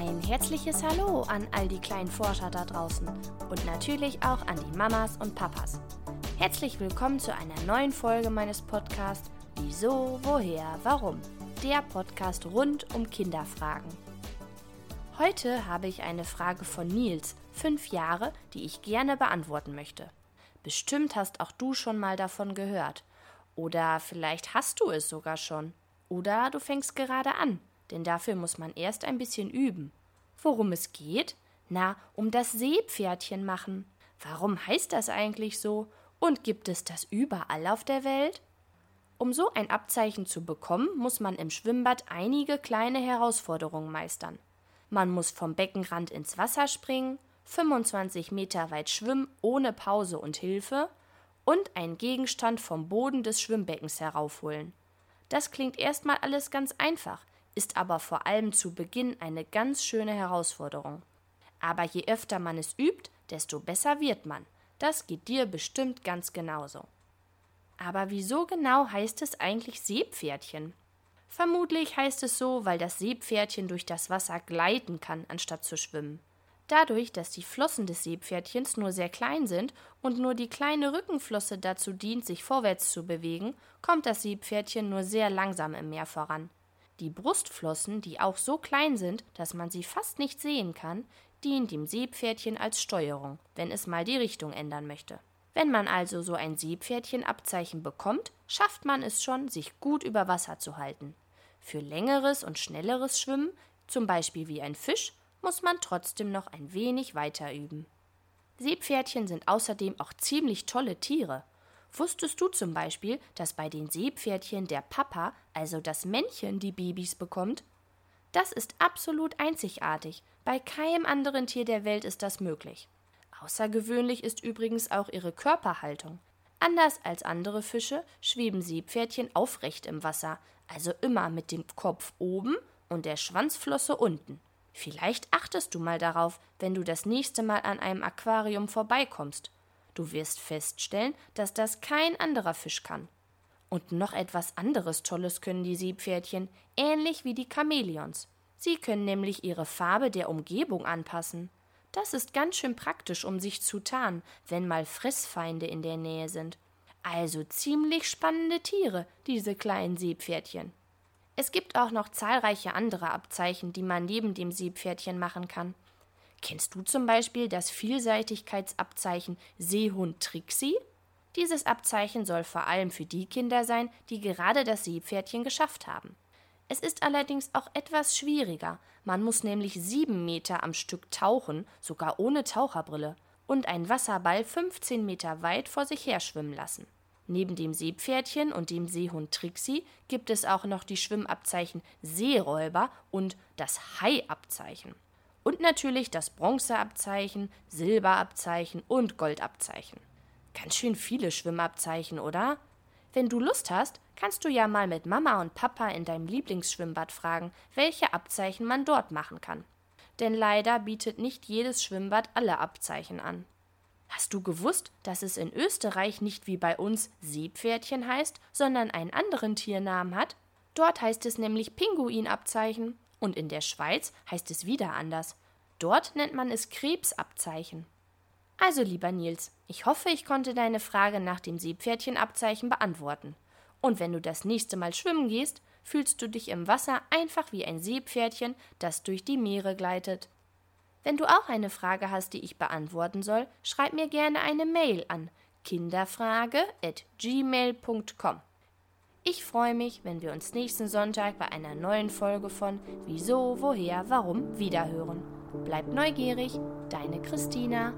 Ein herzliches Hallo an all die kleinen Forscher da draußen und natürlich auch an die Mamas und Papas. Herzlich willkommen zu einer neuen Folge meines Podcasts Wieso, woher, warum? Der Podcast rund um Kinderfragen. Heute habe ich eine Frage von Nils, fünf Jahre, die ich gerne beantworten möchte. Bestimmt hast auch du schon mal davon gehört. Oder vielleicht hast du es sogar schon. Oder du fängst gerade an denn dafür muss man erst ein bisschen üben. Worum es geht? Na, um das Seepferdchen machen. Warum heißt das eigentlich so? Und gibt es das überall auf der Welt? Um so ein Abzeichen zu bekommen, muss man im Schwimmbad einige kleine Herausforderungen meistern. Man muss vom Beckenrand ins Wasser springen, 25 Meter weit schwimmen ohne Pause und Hilfe und einen Gegenstand vom Boden des Schwimmbeckens heraufholen. Das klingt erstmal alles ganz einfach, ist aber vor allem zu Beginn eine ganz schöne Herausforderung. Aber je öfter man es übt, desto besser wird man. Das geht dir bestimmt ganz genauso. Aber wieso genau heißt es eigentlich Seepferdchen? Vermutlich heißt es so, weil das Seepferdchen durch das Wasser gleiten kann, anstatt zu schwimmen. Dadurch, dass die Flossen des Seepferdchens nur sehr klein sind und nur die kleine Rückenflosse dazu dient, sich vorwärts zu bewegen, kommt das Seepferdchen nur sehr langsam im Meer voran. Die Brustflossen, die auch so klein sind, dass man sie fast nicht sehen kann, dienen dem Seepferdchen als Steuerung, wenn es mal die Richtung ändern möchte. Wenn man also so ein Seepferdchenabzeichen bekommt, schafft man es schon, sich gut über Wasser zu halten. Für längeres und schnelleres Schwimmen, zum Beispiel wie ein Fisch, muss man trotzdem noch ein wenig weiter üben. Seepferdchen sind außerdem auch ziemlich tolle Tiere. Wusstest du zum Beispiel, dass bei den Seepferdchen der Papa, also das Männchen, die Babys bekommt? Das ist absolut einzigartig. Bei keinem anderen Tier der Welt ist das möglich. Außergewöhnlich ist übrigens auch ihre Körperhaltung. Anders als andere Fische schweben Seepferdchen aufrecht im Wasser, also immer mit dem Kopf oben und der Schwanzflosse unten. Vielleicht achtest du mal darauf, wenn du das nächste Mal an einem Aquarium vorbeikommst. Du wirst feststellen, dass das kein anderer Fisch kann. Und noch etwas anderes Tolles können die Seepferdchen, ähnlich wie die Chamäleons. Sie können nämlich ihre Farbe der Umgebung anpassen. Das ist ganz schön praktisch, um sich zu tarnen, wenn mal Fressfeinde in der Nähe sind. Also ziemlich spannende Tiere, diese kleinen Seepferdchen. Es gibt auch noch zahlreiche andere Abzeichen, die man neben dem Seepferdchen machen kann. Kennst du zum Beispiel das Vielseitigkeitsabzeichen Seehund Trixie? Dieses Abzeichen soll vor allem für die Kinder sein, die gerade das Seepferdchen geschafft haben. Es ist allerdings auch etwas schwieriger. Man muss nämlich sieben Meter am Stück tauchen, sogar ohne Taucherbrille, und einen Wasserball 15 Meter weit vor sich her schwimmen lassen. Neben dem Seepferdchen und dem Seehund Trixie gibt es auch noch die Schwimmabzeichen Seeräuber und das Haiabzeichen. Und natürlich das Bronzeabzeichen, Silberabzeichen und Goldabzeichen. Ganz schön viele Schwimmabzeichen, oder? Wenn du Lust hast, kannst du ja mal mit Mama und Papa in deinem Lieblingsschwimmbad fragen, welche Abzeichen man dort machen kann. Denn leider bietet nicht jedes Schwimmbad alle Abzeichen an. Hast du gewusst, dass es in Österreich nicht wie bei uns Seepferdchen heißt, sondern einen anderen Tiernamen hat? Dort heißt es nämlich Pinguinabzeichen. Und in der Schweiz heißt es wieder anders. Dort nennt man es Krebsabzeichen. Also, lieber Nils, ich hoffe, ich konnte deine Frage nach dem Seepferdchenabzeichen beantworten. Und wenn du das nächste Mal schwimmen gehst, fühlst du dich im Wasser einfach wie ein Seepferdchen, das durch die Meere gleitet. Wenn du auch eine Frage hast, die ich beantworten soll, schreib mir gerne eine Mail an kinderfrage@gmail.com. Ich freue mich, wenn wir uns nächsten Sonntag bei einer neuen Folge von Wieso, Woher, Warum wiederhören. Bleibt neugierig, deine Christina.